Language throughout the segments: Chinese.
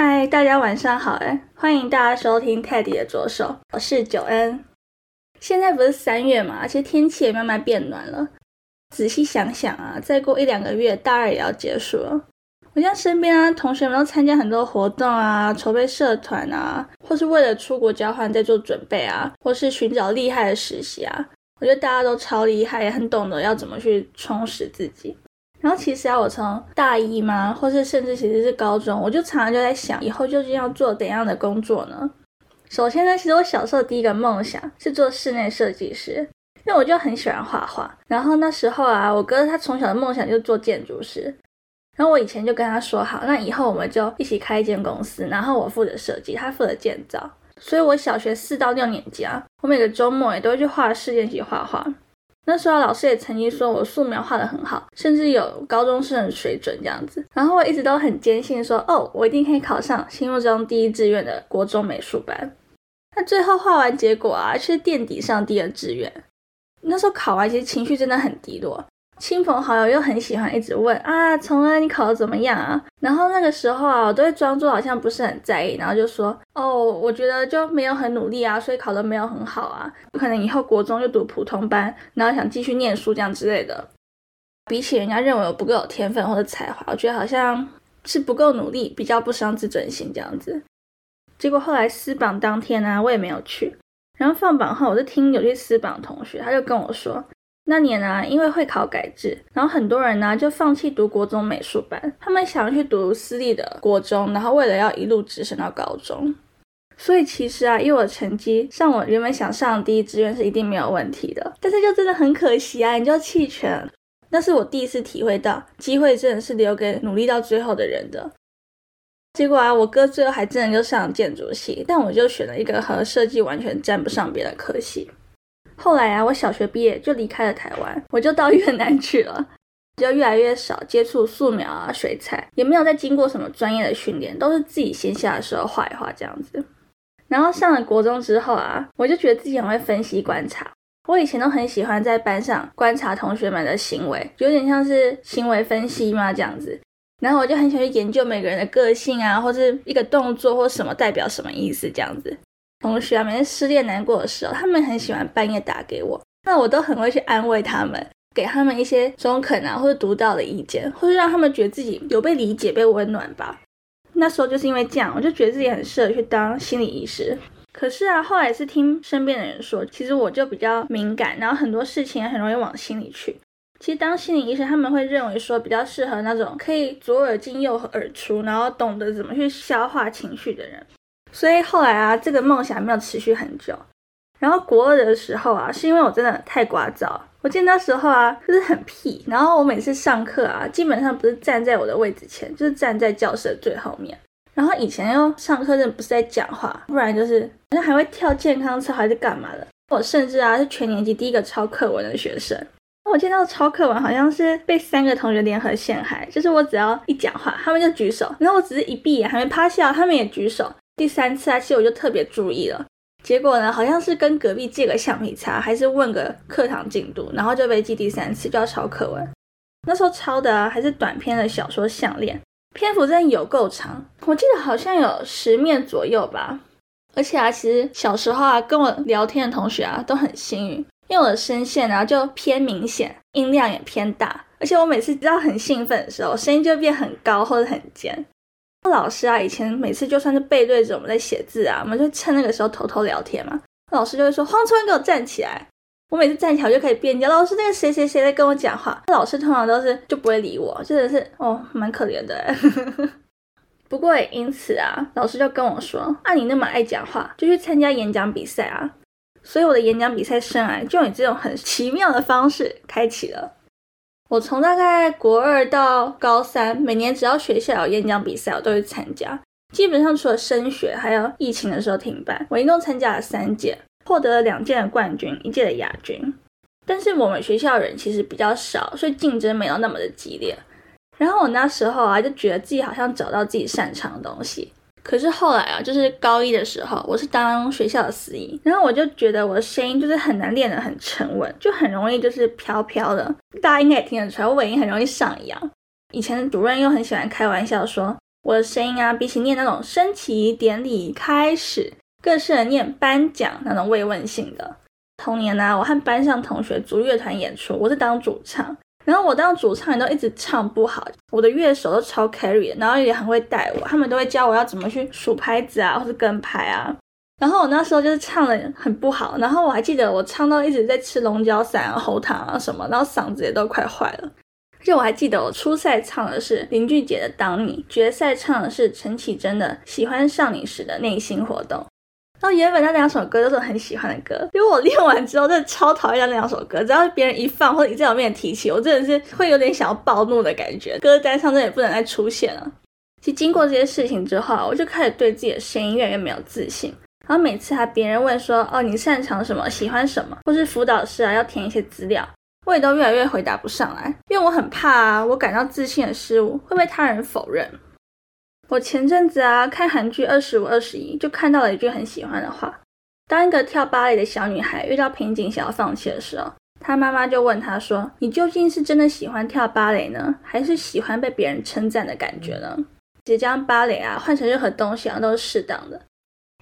嗨，大家晚上好哎！欢迎大家收听泰迪的左手，我是九恩。现在不是三月嘛，而且天气也慢慢变暖了。仔细想想啊，再过一两个月，大二也要结束了。我像身边啊，同学们都参加很多活动啊，筹备社团啊，或是为了出国交换在做准备啊，或是寻找厉害的实习啊。我觉得大家都超厉害，也很懂得要怎么去充实自己。然后其实啊，我从大一嘛，或是甚至其实是高中，我就常常就在想，以后究竟要做怎样的工作呢？首先呢，其实我小时候第一个梦想是做室内设计师，因为我就很喜欢画画。然后那时候啊，我哥他从小的梦想就是做建筑师。然后我以前就跟他说好，那以后我们就一起开一间公司，然后我负责设计，他负责建造。所以我小学四到六年级啊，我每个周末也都会去画室练习画画。那时候老师也曾经说我素描画得很好，甚至有高中生的水准这样子。然后我一直都很坚信说，哦，我一定可以考上心目中第一志愿的国中美术班。那最后画完结果啊，却垫底上第二志愿。那时候考完，其实情绪真的很低落。亲朋好友又很喜欢一直问啊，从恩你考的怎么样啊？然后那个时候啊，我都会装作好像不是很在意，然后就说哦，我觉得就没有很努力啊，所以考得没有很好啊，可能以后国中就读普通班，然后想继续念书这样之类的。比起人家认为我不够有天分或者才华，我觉得好像是不够努力，比较不伤自尊心这样子。结果后来撕榜当天呢，我也没有去，然后放榜后，我就听有去撕榜同学，他就跟我说。那年呢，因为会考改制，然后很多人呢就放弃读国中美术班，他们想要去读私立的国中，然后为了要一路直升到高中。所以其实啊，以我的成绩上，我原本想上第一志愿是一定没有问题的，但是就真的很可惜啊，你就弃权。那是我第一次体会到，机会真的是留给努力到最后的人的。结果啊，我哥最后还真的就上了建筑系，但我就选了一个和设计完全沾不上边的科系。后来啊，我小学毕业就离开了台湾，我就到越南去了，就越来越少接触素描啊、水彩，也没有再经过什么专业的训练，都是自己闲暇的时候画一画这样子。然后上了国中之后啊，我就觉得自己很会分析观察。我以前都很喜欢在班上观察同学们的行为，有点像是行为分析嘛这样子。然后我就很喜欢研究每个人的个性啊，或是一个动作或什么代表什么意思这样子。同学啊，每次失恋难过的时候，他们很喜欢半夜打给我，那我都很会去安慰他们，给他们一些中肯啊或者独到的意见，或者让他们觉得自己有被理解、被温暖吧。那时候就是因为这样，我就觉得自己很适合去当心理医师。可是啊，后来是听身边的人说，其实我就比较敏感，然后很多事情很容易往心里去。其实当心理医生，他们会认为说比较适合那种可以左耳进右耳出，然后懂得怎么去消化情绪的人。所以后来啊，这个梦想没有持续很久。然后国二的时候啊，是因为我真的太聒噪。我记得那时候啊，就是很屁。然后我每次上课啊，基本上不是站在我的位置前，就是站在教室的最后面。然后以前又上课真的不是在讲话，不然就是好像还会跳健康操还是干嘛的。我甚至啊是全年级第一个抄课文的学生。我见到抄课文好像是被三个同学联合陷害，就是我只要一讲话，他们就举手；然后我只是一闭眼还没趴下，他们也举手。第三次啊，其实我就特别注意了，结果呢，好像是跟隔壁借个橡皮擦，还是问个课堂进度，然后就被记第三次，就要抄课文。那时候抄的啊，还是短篇的小说《项链》，篇幅真的有够长，我记得好像有十面左右吧。而且啊，其实小时候啊，跟我聊天的同学啊，都很幸运，因为我的声线啊就偏明显，音量也偏大，而且我每次知道很兴奋的时候，声音就变很高或者很尖。老师啊，以前每次就算是背对着我们在写字啊，我们就趁那个时候偷偷聊天嘛。老师就会说：“黄春给我站起来。”我每次站起来就可以辩解：“老师，那个谁谁谁在跟我讲话。”老师通常都是就不会理我，真的是哦，蛮可怜的。不过也因此啊，老师就跟我说：“啊，你那么爱讲话，就去参加演讲比赛啊。”所以我的演讲比赛生涯就以这种很奇妙的方式开启了。我从大概国二到高三，每年只要学校有演讲比赛，我都会参加。基本上除了升学，还有疫情的时候停办，我一共参加了三届，获得了两届的冠军，一届的亚军。但是我们学校人其实比较少，所以竞争没有那么的激烈。然后我那时候啊，就觉得自己好像找到自己擅长的东西。可是后来啊，就是高一的时候，我是当学校的司仪，然后我就觉得我的声音就是很难练得很沉稳，就很容易就是飘飘的。大家应该也听得出来，我尾音很容易上扬。以前的主任又很喜欢开玩笑说，我的声音啊，比起念那种升旗典礼开始，更适合念颁奖那种慰问性的。同年呢，我和班上同学组乐团演出，我是当主唱。然后我当主唱也都一直唱不好，我的乐手都超 carry，然后也很会带我，他们都会教我要怎么去数拍子啊，或是跟拍啊。然后我那时候就是唱的很不好，然后我还记得我唱到一直在吃龙角散啊、喉糖啊什么，然后嗓子也都快坏了。而且我还记得我初赛唱的是林俊杰的《当你》，决赛唱的是陈绮贞的《喜欢上你时的内心活动》。然后原本那两首歌都是我很喜欢的歌，因为我练完之后真的超讨厌那两首歌，只要别人一放或者在我面前提起，我真的是会有点想要暴怒的感觉，歌单上真的也不能再出现了。其实经过这些事情之后，我就开始对自己的声音越来越没有自信。然后每次啊别人问说哦你擅长什么，喜欢什么，或是辅导师啊要填一些资料，我也都越来越回答不上来，因为我很怕啊我感到自信的失误会被他人否认。我前阵子啊看韩剧《二十五二十一》，就看到了一句很喜欢的话：当一个跳芭蕾的小女孩遇到瓶颈想要放弃的时候，她妈妈就问她说：“你究竟是真的喜欢跳芭蕾呢，还是喜欢被别人称赞的感觉呢？”只将芭蕾啊换成任何东西啊都是适当的。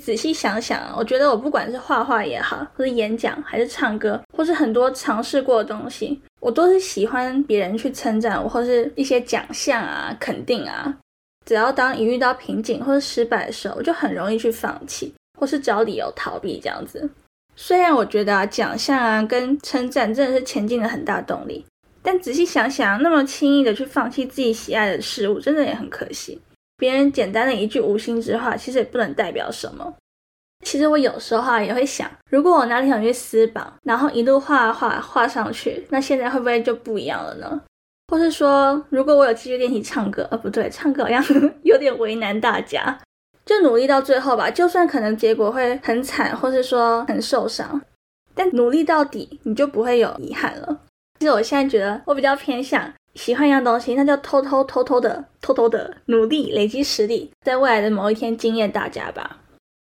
仔细想想啊，我觉得我不管是画画也好，或是演讲，还是唱歌，或是很多尝试过的东西，我都是喜欢别人去称赞我，或是一些奖项啊、肯定啊。只要当一遇到瓶颈或者失败的时候，我就很容易去放弃，或是找理由逃避这样子。虽然我觉得啊，奖项啊跟称赞真的是前进的很大动力，但仔细想想，那么轻易的去放弃自己喜爱的事物，真的也很可惜。别人简单的一句无心之话，其实也不能代表什么。其实我有时候啊也会想，如果我哪里想去撕榜，然后一路画画画上去，那现在会不会就不一样了呢？或是说，如果我有继续练习唱歌，呃，不对，唱歌好像 有点为难大家，就努力到最后吧。就算可能结果会很惨，或是说很受伤，但努力到底，你就不会有遗憾了。其实我现在觉得，我比较偏向喜欢一样东西，那就偷偷偷偷的、偷偷的努力，累积实力，在未来的某一天惊艳大家吧。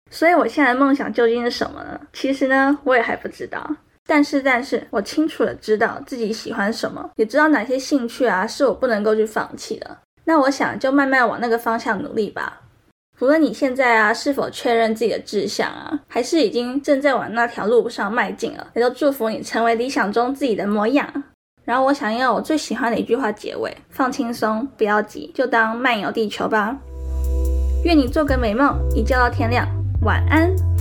所以，我现在的梦想究竟是什么呢？其实呢，我也还不知道。但是，但是我清楚的知道自己喜欢什么，也知道哪些兴趣啊是我不能够去放弃的。那我想就慢慢往那个方向努力吧。无论你现在啊是否确认自己的志向啊，还是已经正在往那条路上迈进了，也都祝福你成为理想中自己的模样。然后我想要我最喜欢的一句话结尾：放轻松，不要急，就当漫游地球吧。愿你做个美梦，一觉到天亮，晚安。